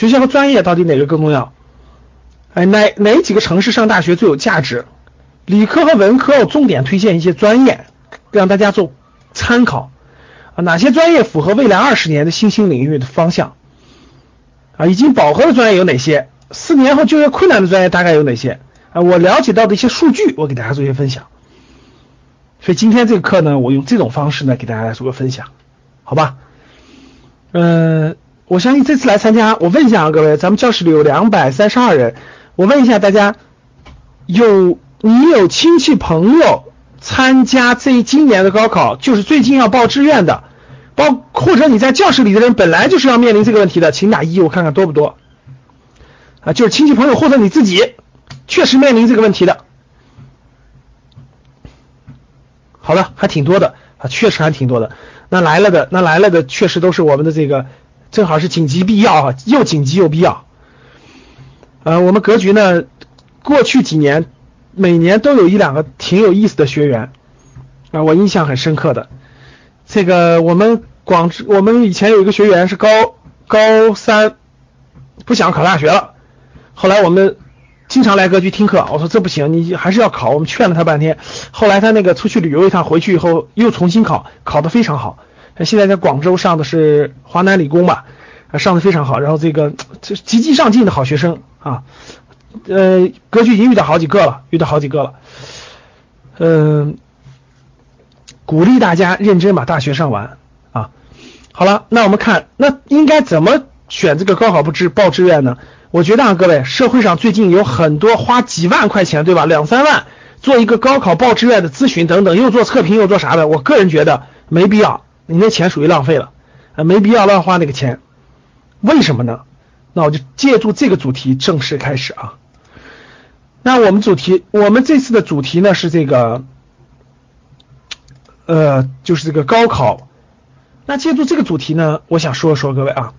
学校和专业到底哪个更重要？哎，哪哪几个城市上大学最有价值？理科和文科我重点推荐一些专业，让大家做参考啊。哪些专业符合未来二十年的新兴领域的方向？啊，已经饱和的专业有哪些？四年后就业困难的专业大概有哪些？啊，我了解到的一些数据，我给大家做一些分享。所以今天这个课呢，我用这种方式呢，给大家来做个分享，好吧？嗯，我相信这次来参加，我问一下啊，各位，咱们教室里有两百三十二人，我问一下大家，有你有亲戚朋友参加这今年的高考，就是最近要报志愿的，包或者你在教室里的人本来就是要面临这个问题的，请打一，我看看多不多啊？就是亲戚朋友或者你自己确实面临这个问题的。好的，还挺多的啊，确实还挺多的。那来了的，那来了的，确实都是我们的这个，正好是紧急必要啊，又紧急又必要。呃，我们格局呢，过去几年每年都有一两个挺有意思的学员啊，我印象很深刻的。这个我们广，我们以前有一个学员是高高三，不想考大学了，后来我们经常来格局听课，我说这不行，你还是要考，我们劝了他半天。后来他那个出去旅游一趟，回去以后又重新考，考得非常好。他现在在广州上的是华南理工吧，啊上的非常好。然后这个这积极上进的好学生啊，呃，格局已经遇到好几个了，遇到好几个了。嗯，鼓励大家认真把大学上完啊。好了，那我们看，那应该怎么选这个高考不志报志愿呢？我觉得啊，各位，社会上最近有很多花几万块钱，对吧？两三万做一个高考报志愿的咨询等等，又做测评又做啥的，我个人觉得没必要，你那钱属于浪费了，啊，没必要乱花那个钱。为什么呢？那我就借助这个主题正式开始啊。那我们主题，我们这次的主题呢是这个，呃，就是这个高考。那借助这个主题呢，我想说说各位啊，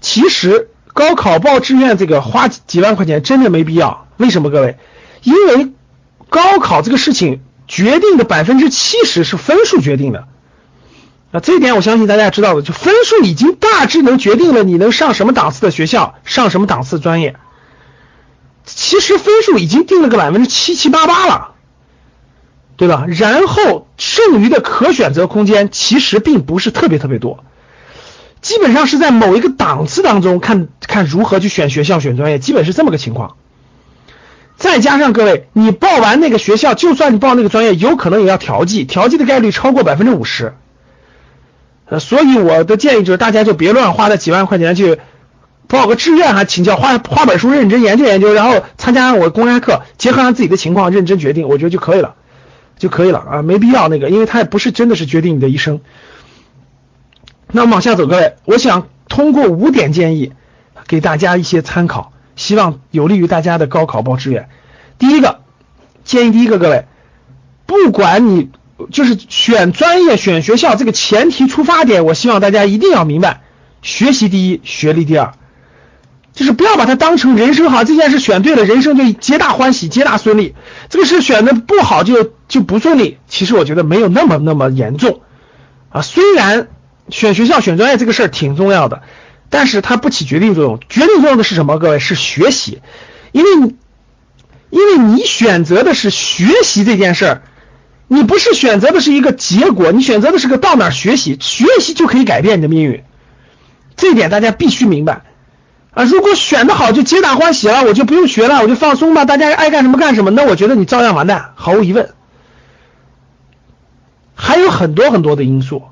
其实。高考报志愿这个花几万块钱真的没必要，为什么各位？因为高考这个事情决定的百分之七十是分数决定的，啊，这一点我相信大家知道的，就分数已经大致能决定了你能上什么档次的学校，上什么档次专业。其实分数已经定了个百分之七七八八了，对吧？然后剩余的可选择空间其实并不是特别特别多。基本上是在某一个档次当中看看如何去选学校选专业，基本是这么个情况。再加上各位，你报完那个学校，就算你报那个专业，有可能也要调剂，调剂的概率超过百分之五十。呃，所以我的建议就是，大家就别乱花那几万块钱去报个志愿，还请教花花本书认真研究研究，然后参加我公开课，结合上自己的情况认真决定，我觉得就可以了，就可以了啊，没必要那个，因为它也不是真的是决定你的一生。那往下走，各位，我想通过五点建议给大家一些参考，希望有利于大家的高考报志愿。第一个建议，第一个各位，不管你就是选专业、选学校这个前提出发点，我希望大家一定要明白，学习第一，学历第二，就是不要把它当成人生好这件事选对了，人生就皆大欢喜、皆大顺利；这个事选的不好就就不顺利。其实我觉得没有那么那么严重啊，虽然。选学校、选专业这个事儿挺重要的，但是它不起决定作用。决定作用的是什么？各位是学习，因为因为你选择的是学习这件事儿，你不是选择的是一个结果，你选择的是个到哪学习，学习就可以改变你的命运。这一点大家必须明白啊！如果选的好就皆大欢喜了，我就不用学了，我就放松吧，大家爱干什么干什么，那我觉得你照样完蛋，毫无疑问。还有很多很多的因素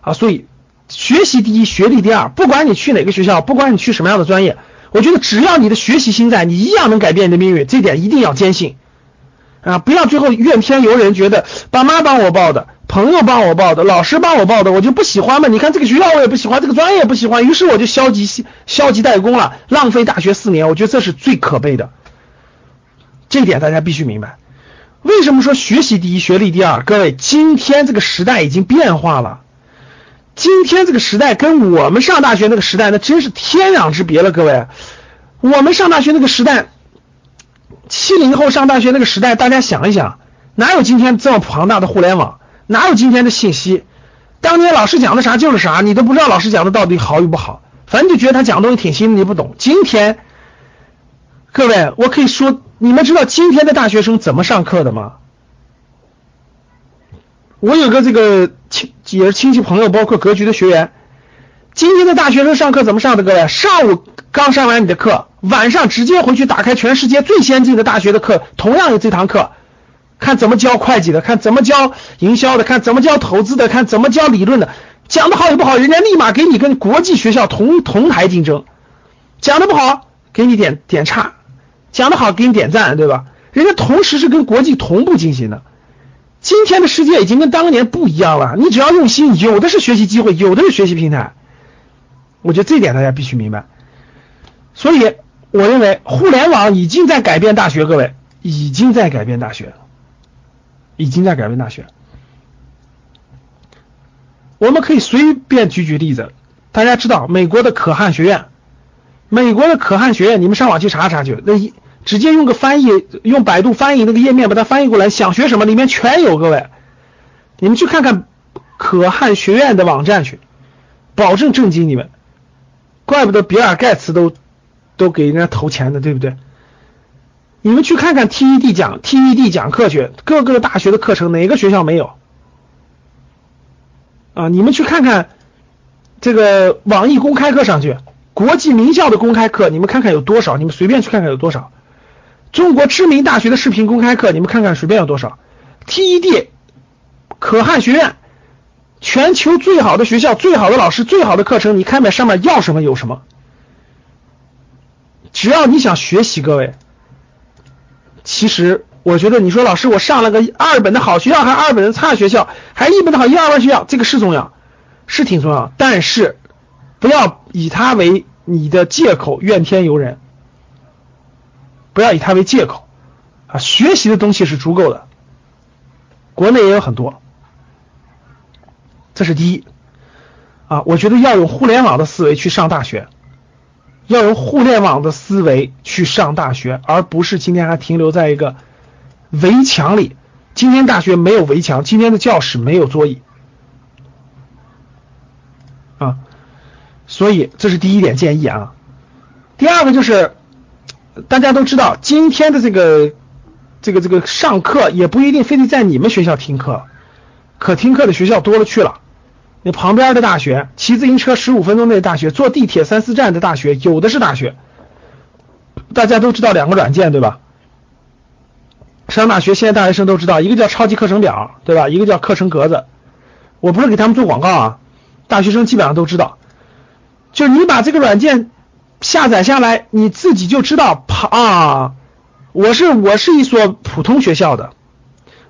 啊，所以。学习第一，学历第二。不管你去哪个学校，不管你去什么样的专业，我觉得只要你的学习心在，你一样能改变你的命运。这点一定要坚信啊！不要最后怨天尤人，觉得爸妈帮我报的，朋友帮我报的，老师帮我报的，我就不喜欢嘛。你看这个学校我也不喜欢，这个专业也不喜欢，于是我就消极消极怠工了，浪费大学四年。我觉得这是最可悲的。这一点大家必须明白。为什么说学习第一，学历第二？各位，今天这个时代已经变化了。今天这个时代跟我们上大学那个时代，那真是天壤之别了。各位，我们上大学那个时代，七零后上大学那个时代，大家想一想，哪有今天这么庞大的互联网？哪有今天的信息？当年老师讲的啥就是啥，你都不知道老师讲的到底好与不好。反正就觉得他讲的东西挺新的，你不懂。今天，各位，我可以说，你们知道今天的大学生怎么上课的吗？我有个这个亲也是亲戚朋友，包括格局的学员，今天的大学生上课怎么上的？各位，上午刚上完你的课，晚上直接回去打开全世界最先进的大学的课，同样有这堂课，看怎么教会计的，看怎么教营销的，看怎么教投资的，看怎么教理论的，讲的好与不好，人家立马给你跟国际学校同同台竞争，讲的不好给你点点差，讲的好给你点赞，对吧？人家同时是跟国际同步进行的。今天的世界已经跟当年不一样了，你只要用心，有的是学习机会，有的是学习平台。我觉得这点大家必须明白。所以我认为互联网已经在改变大学，各位已经在改变大学，已经在改变大学。我们可以随便举举例子，大家知道美国的可汗学院，美国的可汗学院，你们上网去查查去，那一。直接用个翻译，用百度翻译那个页面把它翻译过来，想学什么里面全有。各位，你们去看看可汗学院的网站去，保证震惊你们。怪不得比尔盖茨都都给人家投钱的，对不对？你们去看看 TED 讲 TED 讲课去，各个大学的课程哪个学校没有？啊，你们去看看这个网易公开课上去，国际名校的公开课，你们看看有多少？你们随便去看看有多少？中国知名大学的视频公开课，你们看看随便有多少？TED 可汗学院，全球最好的学校，最好的老师，最好的课程，你看看上面要什么有什么。只要你想学习，各位，其实我觉得你说老师，我上了个二本的好学校，还二本的差学校，还一本的好一二本学校，这个是重要，是挺重要，但是不要以它为你的借口，怨天尤人。不要以它为借口啊！学习的东西是足够的，国内也有很多，这是第一啊！我觉得要用互联网的思维去上大学，要用互联网的思维去上大学，而不是今天还停留在一个围墙里。今天大学没有围墙，今天的教室没有桌椅啊！所以这是第一点建议啊。第二个就是。大家都知道，今天的这个这个这个上课也不一定非得在你们学校听课，可听课的学校多了去了。你旁边的大学，骑自行车十五分钟内的大学，坐地铁三四站的大学，有的是大学。大家都知道两个软件对吧？上大学现在大学生都知道，一个叫超级课程表对吧？一个叫课程格子。我不是给他们做广告啊，大学生基本上都知道。就你把这个软件。下载下来，你自己就知道啊，我是我是一所普通学校的，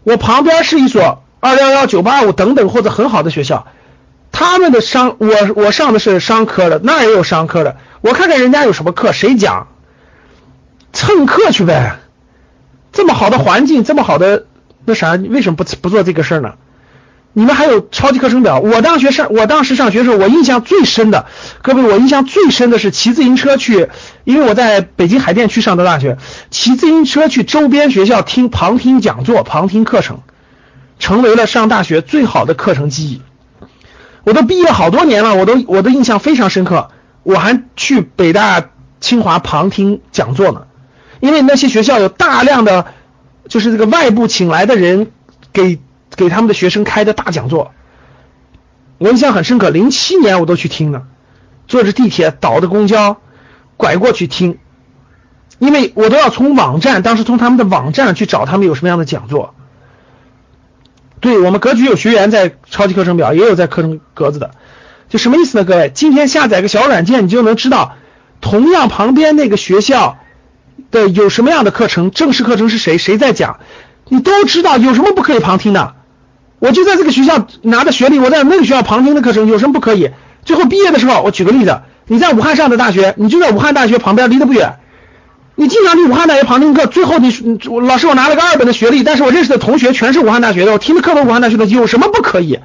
我旁边是一所二幺幺九八五等等或者很好的学校，他们的商我我上的是商科的，那也有商科的，我看看人家有什么课，谁讲，蹭课去呗，这么好的环境，这么好的那啥，为什么不不做这个事儿呢？你们还有超级课程表？我当学上，我当时上学的时候，我印象最深的，各位，我印象最深的是骑自行车去，因为我在北京海淀区上的大学，骑自行车去周边学校听旁听讲座、旁听课程，成为了上大学最好的课程记忆。我都毕业好多年了，我都我的印象非常深刻。我还去北大、清华旁听讲座呢，因为那些学校有大量的，就是这个外部请来的人给。给他们的学生开的大讲座，我印象很深刻。零七年我都去听了，坐着地铁倒的公交，拐过去听，因为我都要从网站，当时从他们的网站去找他们有什么样的讲座。对我们格局有学员在超级课程表，也有在课程格子的，就什么意思呢？各位，今天下载个小软件，你就能知道，同样旁边那个学校的有什么样的课程，正式课程是谁，谁在讲，你都知道，有什么不可以旁听的？我就在这个学校拿的学历，我在那个学校旁听的课程有什么不可以？最后毕业的时候，我举个例子，你在武汉上的大学，你就在武汉大学旁边，离得不远，你经常去武汉大学旁听课，最后你老师我拿了个二本的学历，但是我认识的同学全是武汉大学的，我听的课都武汉大学的，有什么不可以？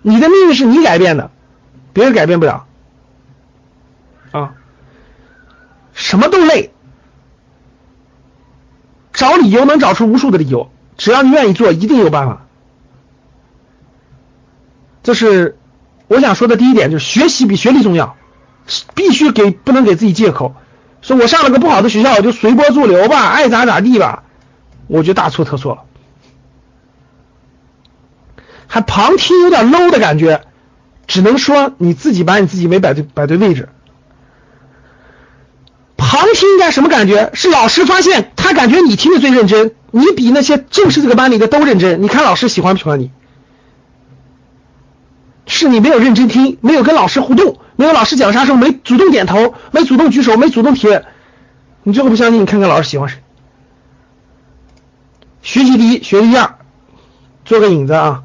你的命运是你改变的，别人改变不了啊，什么都累，找理由能找出无数的理由，只要你愿意做，一定有办法。这是我想说的第一点，就是学习比学历重要，必须给不能给自己借口，说我上了个不好的学校，我就随波逐流吧，爱咋咋地吧，我就大错特错了，还旁听有点 low 的感觉，只能说你自己把你自己没摆对摆对位置。旁听应该什么感觉？是老师发现他感觉你听的最认真，你比那些正式这个班里的都认真，你看老师喜欢不喜欢你？是你没有认真听，没有跟老师互动，没有老师讲啥时候没主动点头，没主动举手，没主动提。你最后不相信，你看看老师喜欢谁？学习第一，学习第二，做个引子啊。